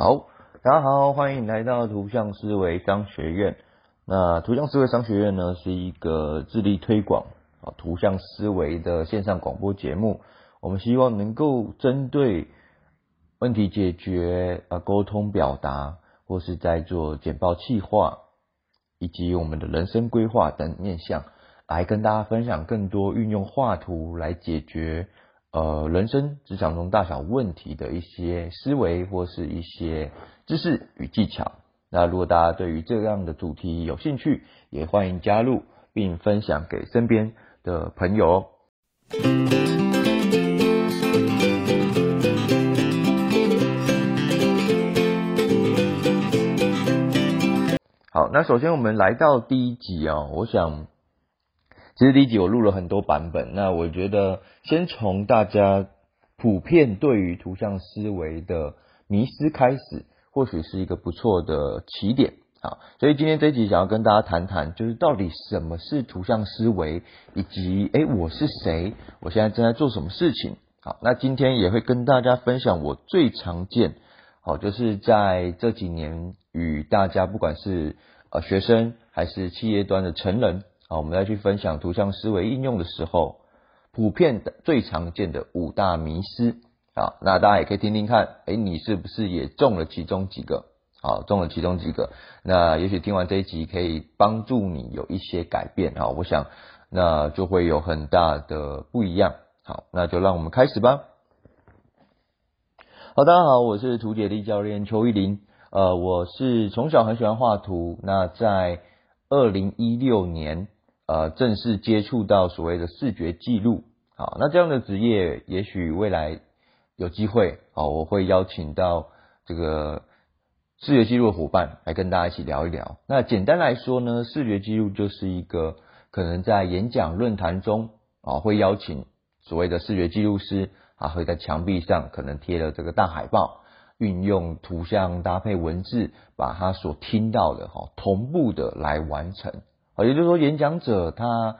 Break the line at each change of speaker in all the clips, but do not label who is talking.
好，大家好，欢迎来到图像思维商学院。那图像思维商学院呢，是一个致力推广啊图像思维的线上广播节目。我们希望能够针对问题解决啊、沟通表达，或是在做简报企划，以及我们的人生规划等面向，来跟大家分享更多运用画图来解决。呃，人生职场中大小问题的一些思维或是一些知识与技巧。那如果大家对于这样的主题有兴趣，也欢迎加入并分享给身边的朋友。好，那首先我们来到第一集啊，我想。其实第一集我录了很多版本，那我觉得先从大家普遍对于图像思维的迷思开始，或许是一个不错的起点啊。所以今天这一集想要跟大家谈谈，就是到底什么是图像思维，以及诶我是谁，我现在正在做什么事情。好，那今天也会跟大家分享我最常见，好，就是在这几年与大家不管是呃学生还是企业端的成人。好，我们再去分享图像思维应用的时候，普遍的最常见的五大迷思。啊，那大家也可以听听看，哎，你是不是也中了其中几个？好，中了其中几个，那也许听完这一集可以帮助你有一些改变啊。我想那就会有很大的不一样。好，那就让我们开始吧。好，大家好，我是图解力教练邱玉林。呃，我是从小很喜欢画图，那在二零一六年。呃，正式接触到所谓的视觉记录，好，那这样的职业，也许未来有机会，好，我会邀请到这个视觉记录的伙伴来跟大家一起聊一聊。那简单来说呢，视觉记录就是一个可能在演讲论坛中啊，会邀请所谓的视觉记录师啊，会在墙壁上可能贴了这个大海报，运用图像搭配文字，把他所听到的哈同步的来完成。啊，也就是说，演讲者他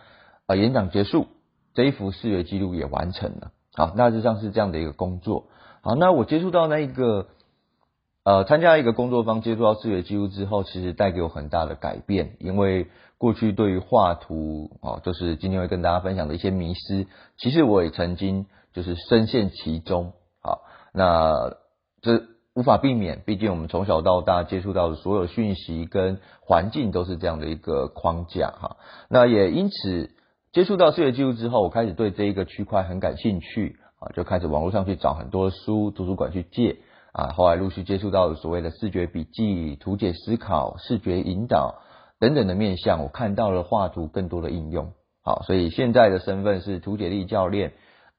啊，演讲结束，这一幅视觉记录也完成了。好，大致上是这样的一个工作。好，那我接触到那一个呃，参加一个工作坊，接触到视觉记录之后，其实带给我很大的改变。因为过去对于画图啊，就是今天会跟大家分享的一些迷失，其实我也曾经就是深陷其中。好，那这。无法避免，毕竟我们从小到大接触到的所有讯息跟环境都是这样的一个框架哈。那也因此接触到视觉记录之后，我开始对这一个区块很感兴趣啊，就开始网络上去找很多书，图书馆去借啊。后来陆续接触到所谓的视觉笔记、图解思考、视觉引导等等的面向，我看到了画图更多的应用。好，所以现在的身份是图解力教练，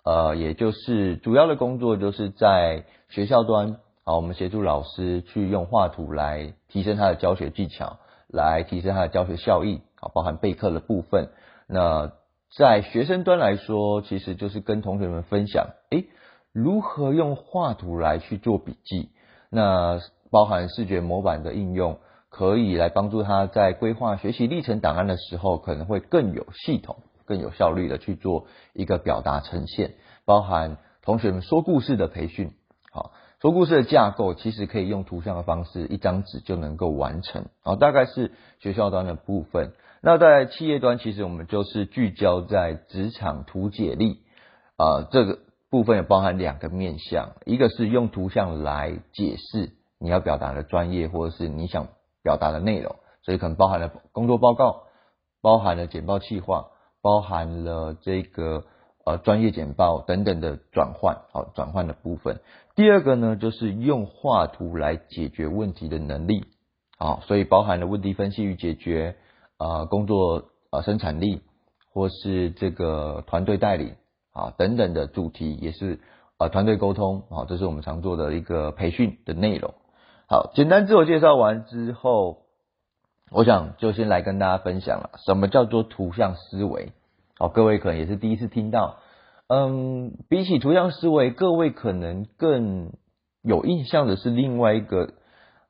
呃，也就是主要的工作就是在学校端。好，我们协助老师去用画图来提升他的教学技巧，来提升他的教学效益。好，包含备课的部分。那在学生端来说，其实就是跟同学们分享，诶，如何用画图来去做笔记。那包含视觉模板的应用，可以来帮助他在规划学习历程档案的时候，可能会更有系统、更有效率的去做一个表达呈现。包含同学们说故事的培训，好。说故事的架构其实可以用图像的方式，一张纸就能够完成。啊，大概是学校端的部分。那在企业端，其实我们就是聚焦在职场图解力啊，这个部分也包含两个面向，一个是用图像来解释你要表达的专业或者是你想表达的内容，所以可能包含了工作报告，包含了简报企划，包含了这个。呃，专业简报等等的转换，好转换的部分。第二个呢，就是用画图来解决问题的能力，好，所以包含了问题分析与解决，啊，工作啊生产力，或是这个团队带领，啊等等的主题，也是啊团队沟通，好，这是我们常做的一个培训的内容。好，简单自我介绍完之后，我想就先来跟大家分享了，什么叫做图像思维。好，各位可能也是第一次听到。嗯，比起图像思维，各位可能更有印象的是另外一个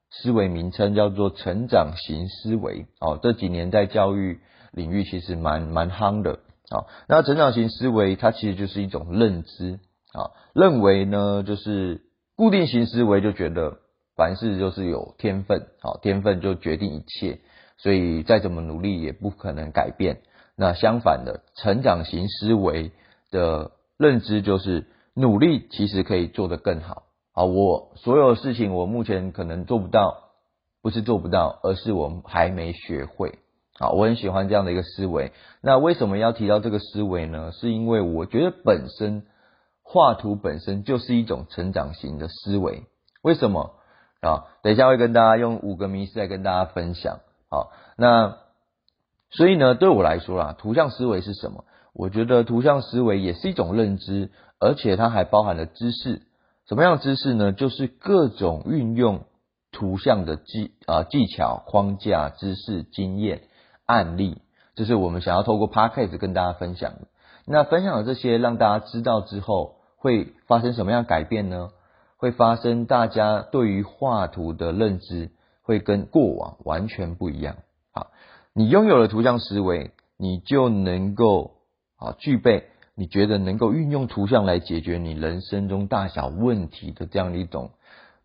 思维名称，叫做成长型思维。哦，这几年在教育领域其实蛮蛮夯的。好，那成长型思维它其实就是一种认知。啊，认为呢就是固定型思维就觉得凡事就是有天分，好，天分就决定一切，所以再怎么努力也不可能改变。那相反的，成长型思维的认知就是努力其实可以做得更好。啊，我所有事情我目前可能做不到，不是做不到，而是我还没学会。好，我很喜欢这样的一个思维。那为什么要提到这个思维呢？是因为我觉得本身画图本身就是一种成长型的思维。为什么？啊，等一下会跟大家用五个迷思来跟大家分享。好，那所以呢，对我来说啦，图像思维是什么？我觉得图像思维也是一种认知，而且它还包含了知识。什么样的知识呢？就是各种运用图像的技啊技巧、框架、知识、经验、案例，这是我们想要透过 p a c k a g e 跟大家分享的。那分享的这些，让大家知道之后，会发生什么样改变呢？会发生大家对于画图的认知会跟过往完全不一样。好，你拥有了图像思维，你就能够啊具备。你觉得能够运用图像来解决你人生中大小问题的这样一种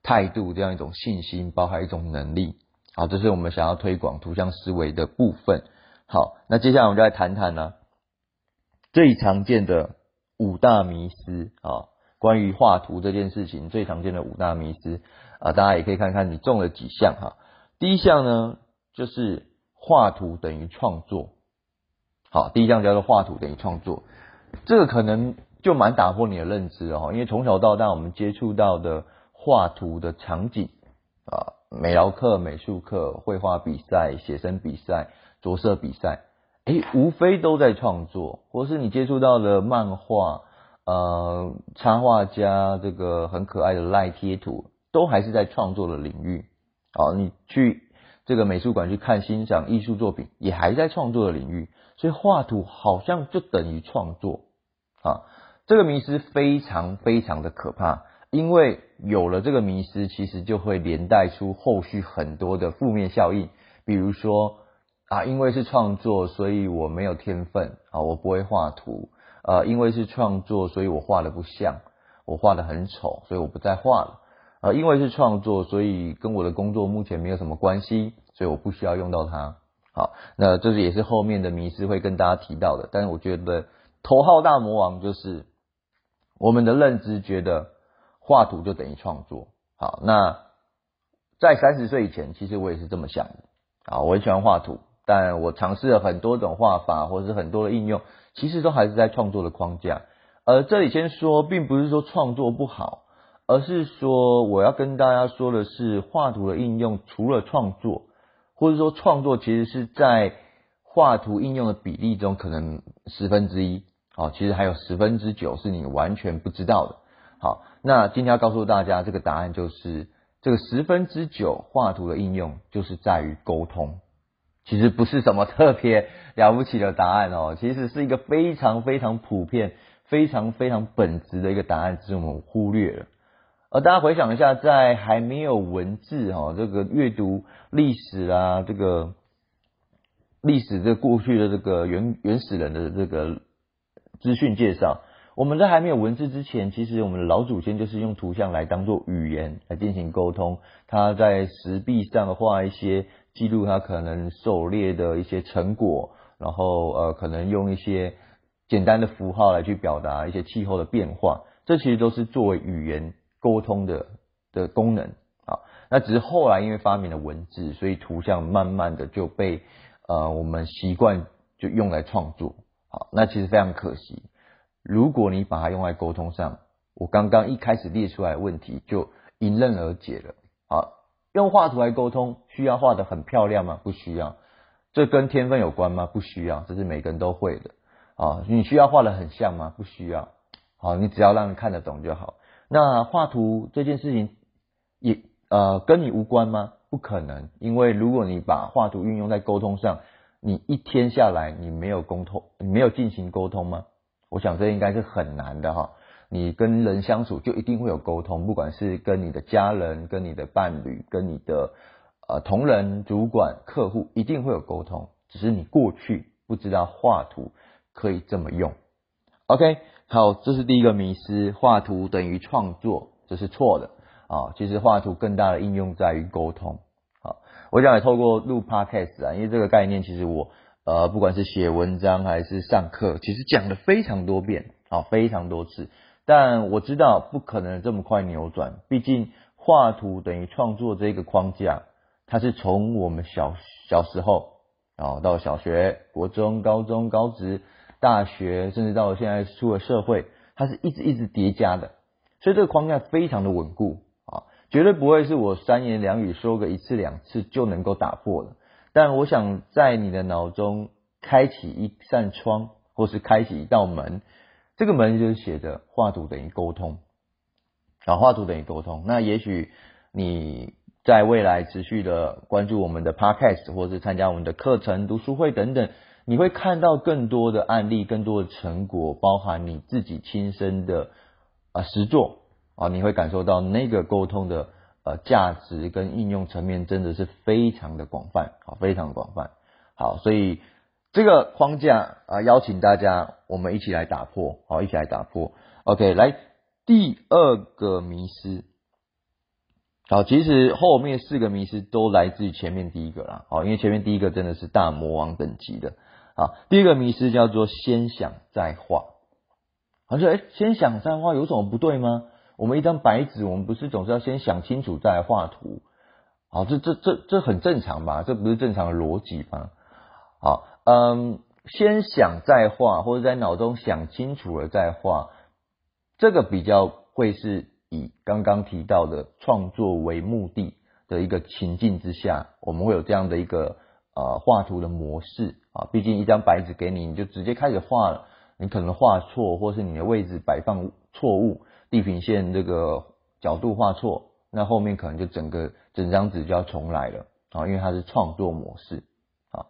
态度，这样一种信心，包含一种能力。好，这是我们想要推广图像思维的部分。好，那接下来我们就来谈谈呢最常见的五大迷思啊，关于画图这件事情最常见的五大迷思啊，大家也可以看看你中了几项哈。第一项呢，就是画图等于创作。好，第一项叫做画图等于创作。这个可能就蛮打破你的认知哦，因为从小到大我们接触到的画图的场景啊，美劳课、美术课、绘画比赛、写生比赛、着色比赛，诶，无非都在创作，或是你接触到的漫画，呃，插画家这个很可爱的赖贴图，都还是在创作的领域。好，你去这个美术馆去看欣赏艺术作品，也还在创作的领域。所以画图好像就等于创作啊，这个迷失非常非常的可怕，因为有了这个迷失，其实就会连带出后续很多的负面效应，比如说啊，因为是创作，所以我没有天分啊，我不会画图，呃，因为是创作，所以我画的不像，我画的很丑，所以我不再画了，呃，因为是创作，所以跟我的工作目前没有什么关系，所以我不需要用到它。好，那这是也是后面的迷失会跟大家提到的。但是我觉得头号大魔王就是我们的认知，觉得画图就等于创作。好，那在三十岁以前，其实我也是这么想的。啊，我很喜欢画图，但我尝试了很多种画法，或者是很多的应用，其实都还是在创作的框架。而这里先说，并不是说创作不好，而是说我要跟大家说的是，画图的应用除了创作。或者说创作其实是在画图应用的比例中可能十分之一，好，其实还有十分之九是你完全不知道的。好，那今天要告诉大家这个答案就是这个十分之九画图的应用就是在于沟通，其实不是什么特别了不起的答案哦，其实是一个非常非常普遍、非常非常本质的一个答案，只是我们忽略了。而大家回想一下，在还没有文字哈，这个阅读历史啊，这个历史这过去的这个原原始人的这个资讯介绍，我们在还没有文字之前，其实我们的老祖先就是用图像来当做语言来进行沟通。他在石壁上画一些记录他可能狩猎的一些成果，然后呃，可能用一些简单的符号来去表达一些气候的变化，这其实都是作为语言。沟通的的功能啊，那只是后来因为发明了文字，所以图像慢慢的就被呃我们习惯就用来创作，好，那其实非常可惜。如果你把它用在沟通上，我刚刚一开始列出来问题就迎刃而解了。好，用画图来沟通，需要画的很漂亮吗？不需要。这跟天分有关吗？不需要，这是每个人都会的。啊，你需要画的很像吗？不需要。好，你只要让人看得懂就好。那画图这件事情也呃跟你无关吗？不可能，因为如果你把画图运用在沟通上，你一天下来你没有沟通，你没有进行沟通吗？我想这应该是很难的哈。你跟人相处就一定会有沟通，不管是跟你的家人、跟你的伴侣、跟你的呃同仁、主管、客户，一定会有沟通，只是你过去不知道画图可以这么用。OK。好，这是第一个迷思，画图等于创作，这是错的。啊，其实画图更大的应用在于沟通。好，我想也透过录 podcast 啊，因为这个概念其实我呃不管是写文章还是上课，其实讲了非常多遍啊，非常多次。但我知道不可能这么快扭转，毕竟画图等于创作这个框架，它是从我们小小时候啊到小学、国中、高中、高职、大学，甚至到现在出了社会，它是一直一直叠加的，所以这个框架非常的稳固啊，绝对不会是我三言两语说个一次两次就能够打破的。但我想在你的脑中开启一扇窗，或是开启一道门。这个门就是写着画图等于沟通，啊，画图等于沟通。那也许你在未来持续的关注我们的 podcast，或是参加我们的课程、读书会等等，你会看到更多的案例、更多的成果，包含你自己亲身的啊实作啊，你会感受到那个沟通的呃价值跟应用层面真的是非常的广泛啊，非常广泛。好，所以。这个框架啊，邀请大家，我们一起来打破，好，一起来打破。OK，来第二个迷失，好，其实后面四个迷失都来自于前面第一个啦，好，因为前面第一个真的是大魔王等级的，好，第一个迷失叫做先想再画，好像哎，先想再画有什么不对吗？我们一张白纸，我们不是总是要先想清楚再画图，好，这这这这很正常吧？这不是正常的逻辑吗？好。嗯，先想再画，或者在脑中想清楚了再画，这个比较会是以刚刚提到的创作为目的的一个情境之下，我们会有这样的一个呃画图的模式啊。毕竟一张白纸给你，你就直接开始画了，你可能画错，或是你的位置摆放错误，地平线这个角度画错，那后面可能就整个整张纸就要重来了啊，因为它是创作模式啊。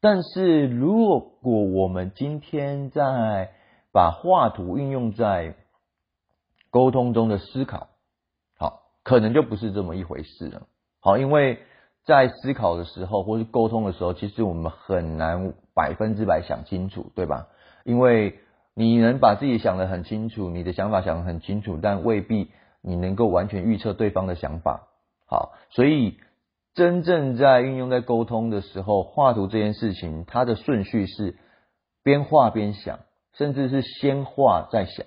但是如果我们今天在把画图运用在沟通中的思考，好，可能就不是这么一回事了。好，因为在思考的时候或是沟通的时候，其实我们很难百分之百想清楚，对吧？因为你能把自己想得很清楚，你的想法想得很清楚，但未必你能够完全预测对方的想法。好，所以。真正在运用在沟通的时候，画图这件事情，它的顺序是边画边想，甚至是先画再想。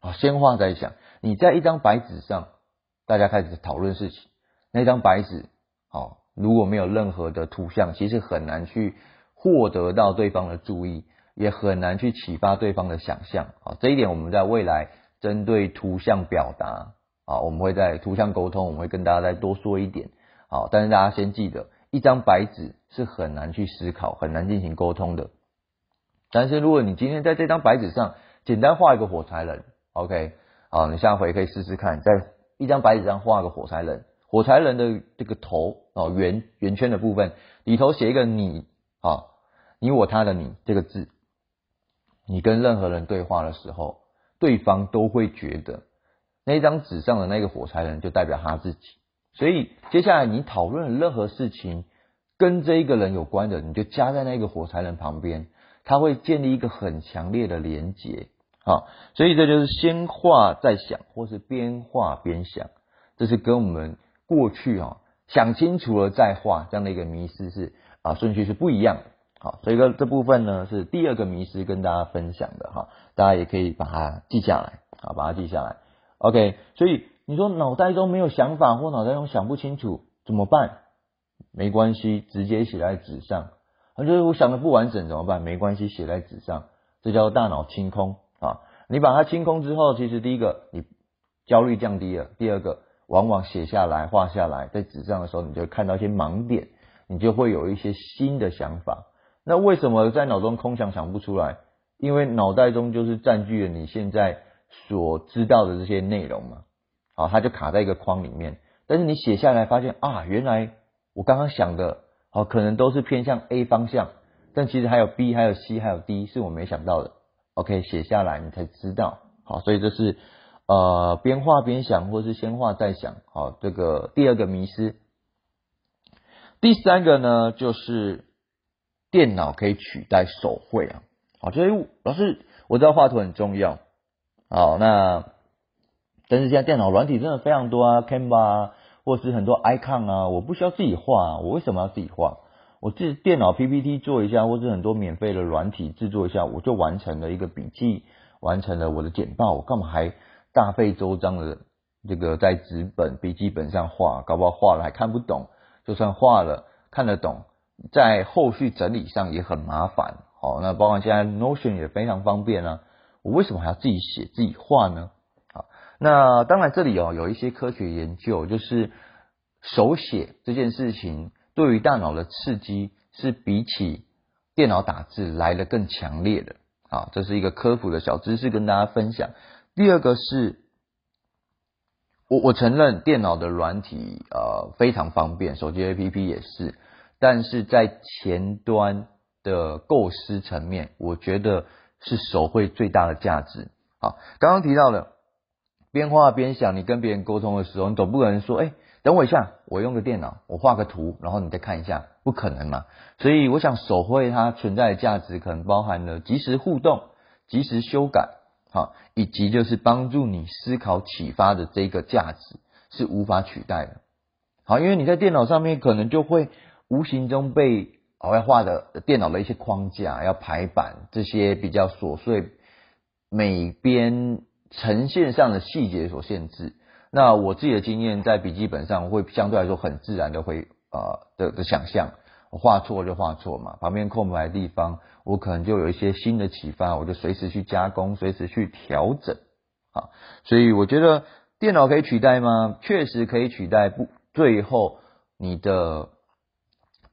啊，先画再想。你在一张白纸上，大家开始讨论事情，那张白纸，好，如果没有任何的图像，其实很难去获得到对方的注意，也很难去启发对方的想象。啊，这一点我们在未来针对图像表达，啊，我们会在图像沟通，我们会跟大家再多说一点。好，但是大家先记得，一张白纸是很难去思考、很难进行沟通的。但是如果你今天在这张白纸上简单画一个火柴人，OK，好，你下回可以试试看，在一张白纸上画个火柴人，火柴人的这个头哦，圆圆圈的部分里头写一个你啊，你我他的你这个字，你跟任何人对话的时候，对方都会觉得那张纸上的那个火柴人就代表他自己。所以接下来你讨论任何事情跟这一个人有关的，你就加在那个火柴人旁边，他会建立一个很强烈的连结。好，所以这就是先画再想，或是边画边想，这是跟我们过去啊想清楚了再画这样的一个迷失是啊顺序是不一样的。好，所以这这部分呢是第二个迷失跟大家分享的哈，大家也可以把它记下来啊，把它记下来。OK，所以。你说脑袋中没有想法或脑袋中想不清楚怎么办？没关系，直接写在纸上。啊，就是我想的不完整怎么办？没关系，写在纸上，这叫大脑清空啊。你把它清空之后，其实第一个你焦虑降低了，第二个往往写下来、画下来在纸上的时候，你就看到一些盲点，你就会有一些新的想法。那为什么在脑中空想想不出来？因为脑袋中就是占据了你现在所知道的这些内容嘛。好，它就卡在一个框里面。但是你写下来，发现啊，原来我刚刚想的，好，可能都是偏向 A 方向，但其实还有 B，还有 C，还有 D，是我没想到的。OK，写下来你才知道。好，所以这是呃边画边想，或是先画再想。好，这个第二个迷失。第三个呢，就是电脑可以取代手绘啊。好，就是老师，我知道画图很重要。好，那。但是现在电脑软体真的非常多啊，Canva 啊，或是很多 icon 啊，我不需要自己画，我为什么要自己画？我自电脑 PPT 做一下，或是很多免费的软体制作一下，我就完成了一个笔记，完成了我的简报，我干嘛还大费周章的这个在纸本笔记本上画？搞不好画了还看不懂，就算画了看得懂，在后续整理上也很麻烦。好，那包括现在 Notion 也非常方便啊，我为什么还要自己写自己画呢？好，那当然这里哦有一些科学研究，就是手写这件事情。对于大脑的刺激是比起电脑打字来的更强烈的啊，这是一个科普的小知识跟大家分享。第二个是，我我承认电脑的软体呃非常方便，手机 APP 也是，但是在前端的构思层面，我觉得是手绘最大的价值。好，刚刚提到了边画边想，你跟别人沟通的时候，你总不可能说哎。等我一下，我用个电脑，我画个图，然后你再看一下，不可能嘛？所以我想手绘它存在的价值，可能包含了及时互动、及时修改，好，以及就是帮助你思考启发的这个价值是无法取代的。好，因为你在电脑上面可能就会无形中被我要画的电脑的一些框架、要排版这些比较琐碎美编呈现上的细节所限制。那我自己的经验，在笔记本上会相对来说很自然的会呃的的想象，画错就画错嘛，旁边空白的地方，我可能就有一些新的启发，我就随时去加工，随时去调整，啊，所以我觉得电脑可以取代吗？确实可以取代，不，最后你的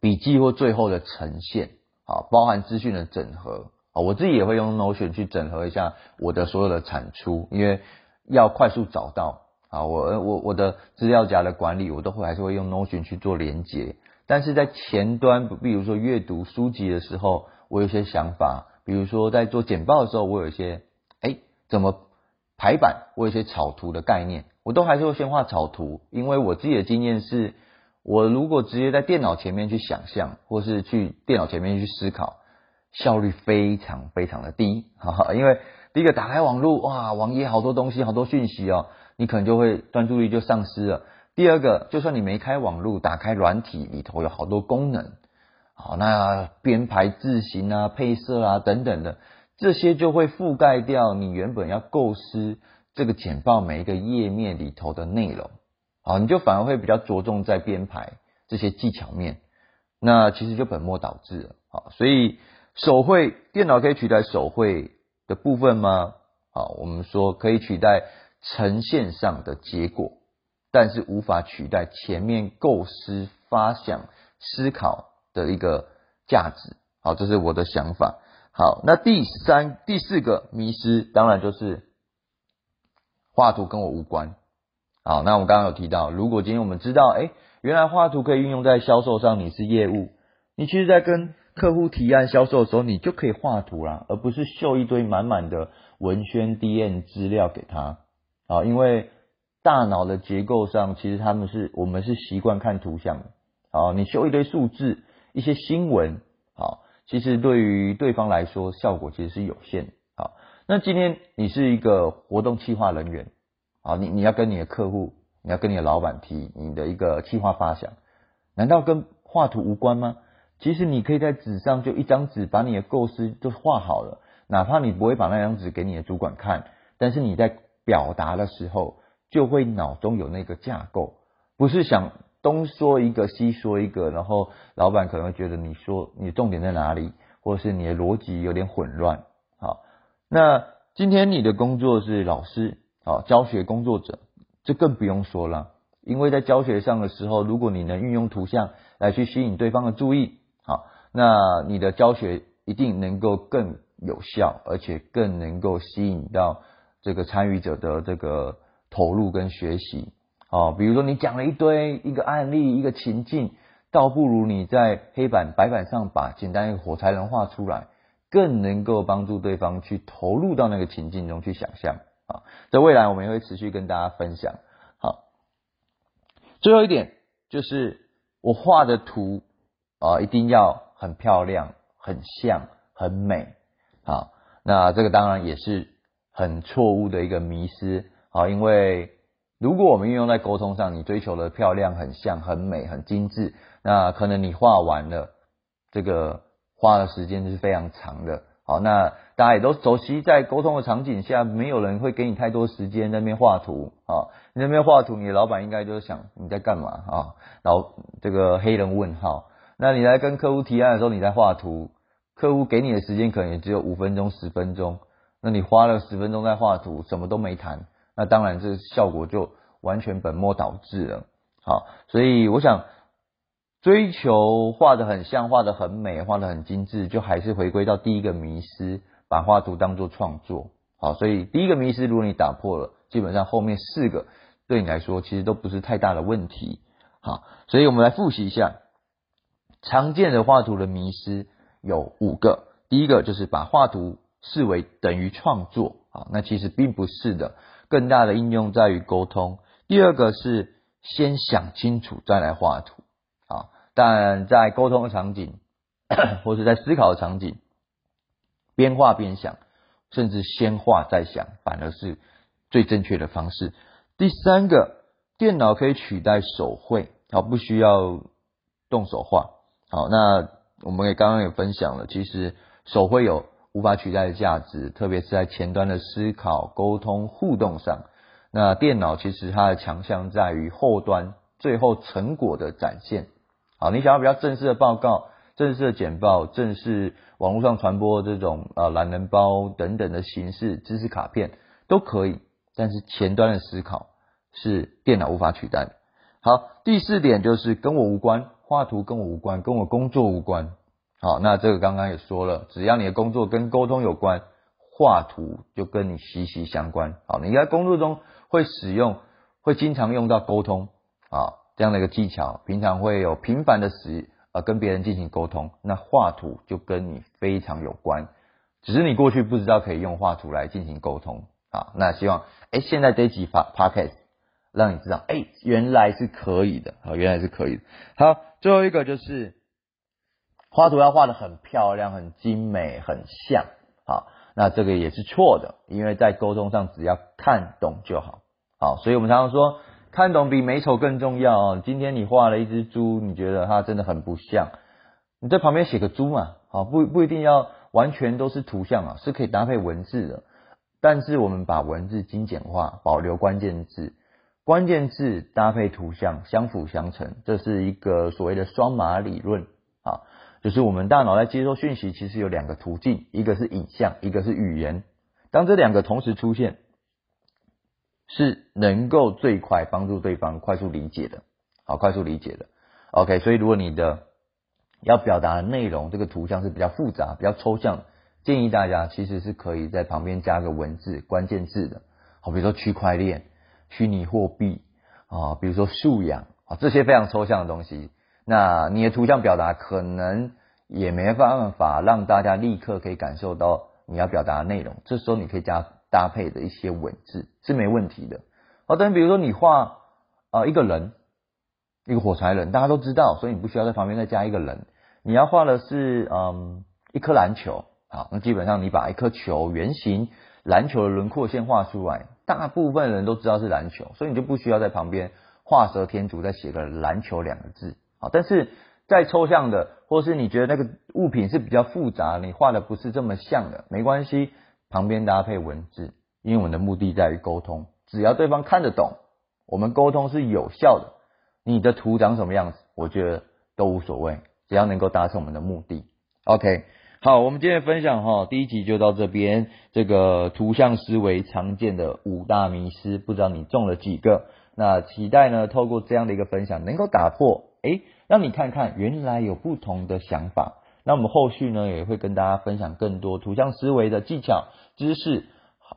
笔记或最后的呈现，啊，包含资讯的整合，啊，我自己也会用 Notion 去整合一下我的所有的产出，因为要快速找到。啊，我我我的资料夹的管理，我都会还是会用 Notion 去做连接。但是在前端，比如说阅读书籍的时候，我有些想法，比如说在做简报的时候，我有一些哎怎么排版，我有一些草图的概念，我都还是会先画草图，因为我自己的经验是，我如果直接在电脑前面去想象，或是去电脑前面去思考，效率非常非常的低，哈哈，因为第一个打开网络，哇，网页好多东西，好多讯息哦。你可能就会专注力就丧失了。第二个，就算你没开网络，打开软体里头有好多功能，好，那编排字形啊、配色啊等等的，这些就会覆盖掉你原本要构思这个简报每一个页面里头的内容。好，你就反而会比较着重在编排这些技巧面，那其实就本末倒置了。好，所以手绘电脑可以取代手绘的部分吗？好，我们说可以取代。呈现上的结果，但是无法取代前面构思、发想、思考的一个价值。好，这是我的想法。好，那第三、第四个迷失，当然就是画图跟我无关。好，那我刚刚有提到，如果今天我们知道，哎，原来画图可以运用在销售上，你是业务，你其实，在跟客户提案销售的时候，你就可以画图啦，而不是秀一堆满满的文宣 D N 资料给他。啊，因为大脑的结构上，其实他们是我们是习惯看图像的。好，你修一堆数字，一些新闻，好，其实对于对方来说，效果其实是有限。好，那今天你是一个活动企划人员，好，你你要跟你的客户，你要跟你的老板提你的一个企划发想，难道跟画图无关吗？其实你可以在纸上就一张纸，把你的构思就画好了，哪怕你不会把那张纸给你的主管看，但是你在。表达的时候，就会脑中有那个架构，不是想东说一个西说一个，然后老板可能会觉得你说你重点在哪里，或者是你的逻辑有点混乱。好，那今天你的工作是老师，好教学工作者，这更不用说了，因为在教学上的时候，如果你能运用图像来去吸引对方的注意，好，那你的教学一定能够更有效，而且更能够吸引到。这个参与者的这个投入跟学习，哦，比如说你讲了一堆一个案例一个情境，倒不如你在黑板白板上把简单一个火柴人画出来，更能够帮助对方去投入到那个情境中去想象啊。在未来我们也会持续跟大家分享。好，最后一点就是我画的图啊，一定要很漂亮、很像、很美。好，那这个当然也是。很错误的一个迷失，好，因为如果我们运用在沟通上，你追求的漂亮、很像、很美、很精致，那可能你画完了，这个花的时间是非常长的。好，那大家也都熟悉，在沟通的场景下，没有人会给你太多时间那边画图啊。你那边画图，你的老板应该就想你在干嘛啊？然后这个黑人问号。那你来跟客户提案的时候，你在画图，客户给你的时间可能也只有五分钟、十分钟，那你花了十分钟在画图，什么都没谈，那当然这效果就完全本末倒置了。好，所以我想。追求画的很像，画的很美，画的很精致，就还是回归到第一个迷失，把画图当做创作。好，所以第一个迷失，如果你打破了，基本上后面四个对你来说其实都不是太大的问题。好，所以我们来复习一下常见的画图的迷失有五个。第一个就是把画图视为等于创作，啊，那其实并不是的，更大的应用在于沟通。第二个是先想清楚再来画图啊。但在沟通的场景，或是在思考的场景，边画边想，甚至先画再想，反而是最正确的方式。第三个，电脑可以取代手绘，好，不需要动手画。好，那我们也刚刚也分享了，其实手绘有无法取代的价值，特别是在前端的思考、沟通、互动上。那电脑其实它的强项在于后端最后成果的展现。好，你想要比较正式的报告、正式的简报、正式网络上传播这种呃懒人包等等的形式知识卡片都可以，但是前端的思考是电脑无法取代的。好，第四点就是跟我无关，画图跟我无关，跟我工作无关。好，那这个刚刚也说了，只要你的工作跟沟通有关，画图就跟你息息相关。好，你在工作中会使用，会经常用到沟通啊。这样的一个技巧，平常会有频繁的使呃跟别人进行沟通，那画图就跟你非常有关，只是你过去不知道可以用画图来进行沟通啊。那希望哎现在这一集发 podcast 让你知道哎原来是可以的啊，原来是可以的。好，最后一个就是画图要画的很漂亮、很精美、很像好，那这个也是错的，因为在沟通上只要看懂就好。好，所以我们常常说。看懂比美丑更重要哦。今天你画了一只猪，你觉得它真的很不像，你在旁边写个猪嘛，好不不一定要完全都是图像啊，是可以搭配文字的。但是我们把文字精简化，保留关键字，关键字搭配图像，相辅相成，这是一个所谓的双马理论。就是我们大脑在接收讯息，其实有两个途径，一个是影像，一个是语言。当这两个同时出现。是能够最快帮助对方快速理解的，好，快速理解的。OK，所以如果你的要表达的内容，这个图像是比较复杂、比较抽象，建议大家其实是可以在旁边加个文字、关键字的。好，比如说区块链、虚拟货币啊，比如说素养啊，这些非常抽象的东西，那你的图像表达可能也没办法让大家立刻可以感受到你要表达的内容。这时候你可以加。搭配的一些文字是没问题的。好，但比如说你画啊一个人，一个火柴人，大家都知道，所以你不需要在旁边再加一个人。你要画的是嗯一颗篮球，好，那基本上你把一颗球圆形篮球的轮廓线画出来，大部分人都知道是篮球，所以你就不需要在旁边画蛇添足再写个篮球两个字。好，但是再抽象的，或是你觉得那个物品是比较复杂，你画的不是这么像的，没关系。旁边搭配文字，因为我们的目的在于沟通，只要对方看得懂，我们沟通是有效的。你的图长什么样子，我觉得都无所谓，只要能够达成我们的目的。OK，好，我们今天分享哈，第一集就到这边。这个图像思维常见的五大迷失，不知道你中了几个？那期待呢，透过这样的一个分享，能够打破，诶，让你看看原来有不同的想法。那我们后续呢也会跟大家分享更多图像思维的技巧、知识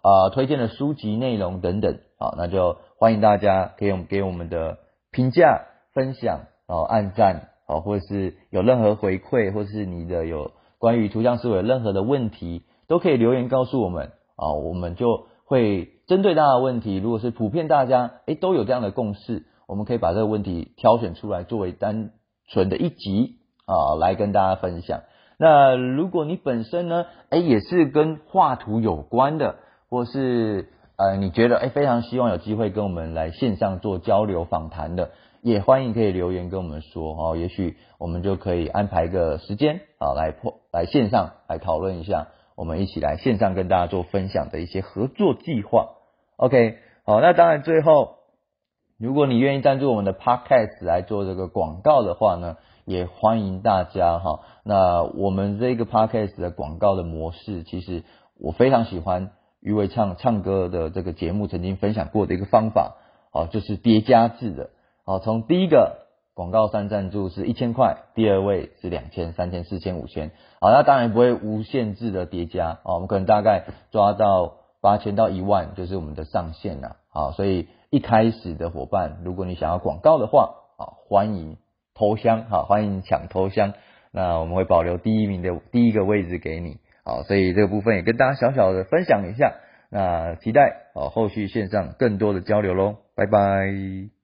啊，推荐的书籍内容等等。好，那就欢迎大家可以给我们的评价、分享、然后按赞，好，或者是有任何回馈，或是你的有关于图像思维任何的问题，都可以留言告诉我们啊，我们就会针对大家的问题，如果是普遍大家诶都有这样的共识，我们可以把这个问题挑选出来作为单纯的一集。啊，来跟大家分享。那如果你本身呢，哎，也是跟画图有关的，或是呃，你觉得哎非常希望有机会跟我们来线上做交流访谈的，也欢迎可以留言跟我们说哦，也许我们就可以安排个时间啊来破来线上来讨论一下，我们一起来线上跟大家做分享的一些合作计划。OK，好，那当然最后，如果你愿意赞助我们的 Podcast 来做这个广告的话呢，也欢迎大家哈。那我们这个 Podcast 的广告的模式，其实我非常喜欢。余伟唱唱歌的这个节目曾经分享过的一个方法，哦，就是叠加制的，哦，从第一个广告商赞助是一千块，第二位是两千、三千、四千、五千，好，那当然不会无限制的叠加，哦，我们可能大概抓到八千到一万就是我们的上限了，好，所以一开始的伙伴，如果你想要广告的话，啊，欢迎投箱，好，欢迎抢投箱，那我们会保留第一名的第一个位置给你。啊，所以这个部分也跟大家小小的分享一下，那期待哦后续线上更多的交流喽，拜拜。